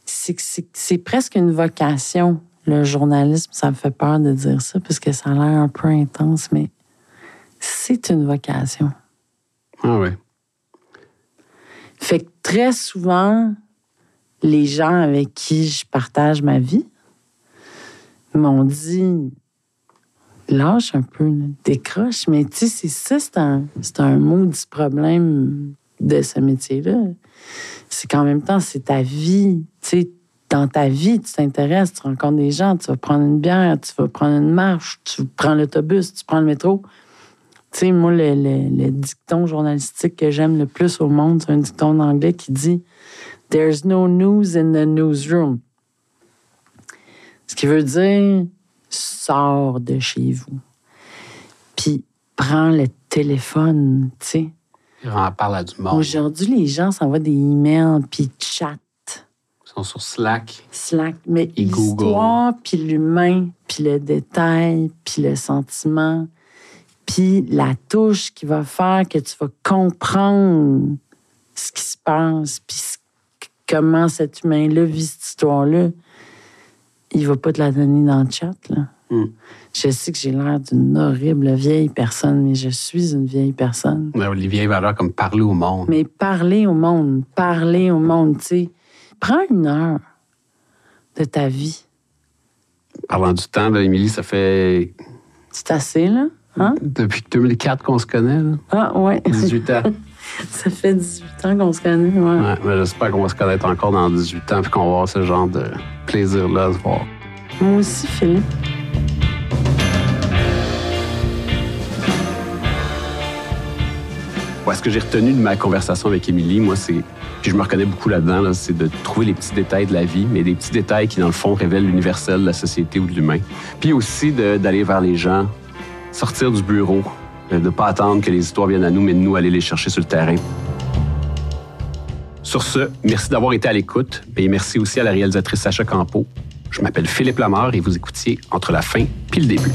C'est- C'est presque une vocation, le journalisme. Ça me fait peur de dire ça, parce que ça a l'air un peu intense, mais c'est une vocation. Ah ouais. Fait que très souvent, les gens avec qui je partage ma vie m'ont dit lâche un peu, décroche. Mais tu sais, c'est ça, c'est un, c'est un maudit problème de ce métier-là. C'est qu'en même temps, c'est ta vie. Tu sais, dans ta vie, tu t'intéresses, tu rencontres des gens, tu vas prendre une bière, tu vas prendre une marche, tu prends l'autobus, tu prends le métro. Tu sais, moi, le, le- le dicton journalistique que j'aime le plus au monde, c'est un dicton en anglais qui dit There's no news in the newsroom. Ce qui veut dire sors de chez vous. Puis prends le téléphone, tu sais. En parle à du monde. Aujourd'hui, les gens s'envoient des emails puis chat, Ils sont sur Slack. Slack, mais l'histoire, puis l'humain, puis le détail, puis le sentiment, puis la touche qui va faire que tu vas comprendre ce qui se passe, puis comment cet humain-là vit cette histoire-là, il va pas te la donner dans le chat, là. Mm. Je sais que j'ai l'air d'une horrible vieille personne, mais je suis une vieille personne. Ouais, Les vieilles valeurs comme parler au monde. Mais parler au monde, parler au monde, tu sais. Prends une heure de ta vie. Parlant du temps, là, Émilie, ça fait C'est assez, là? Hein? depuis 2004 qu'on se connaît. là. Ah, ouais. 18 ans. Ça fait 18 ans qu'on se connaît, ouais. Ouais, mais j'espère qu'on va se connaître encore dans 18 ans puis qu'on va avoir ce genre de plaisir-là à se voir. Moi aussi, Philippe. Ouais, ce que j'ai retenu de ma conversation avec Émilie, moi, c'est. Puis je me reconnais beaucoup là-dedans, là, c'est de trouver les petits détails de la vie, mais des petits détails qui, dans le fond, révèlent l'universel de la société ou de l'humain. Puis aussi d'aller vers les gens, sortir du bureau, euh, de ne pas attendre que les histoires viennent à nous, mais de nous aller les chercher sur le terrain. Sur ce, merci d'avoir été à l'écoute, et merci aussi à la réalisatrice Sacha Campo. Je m'appelle Philippe Lamar et vous écoutiez Entre la fin puis le début.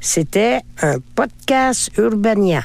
C'était un podcast Urbania.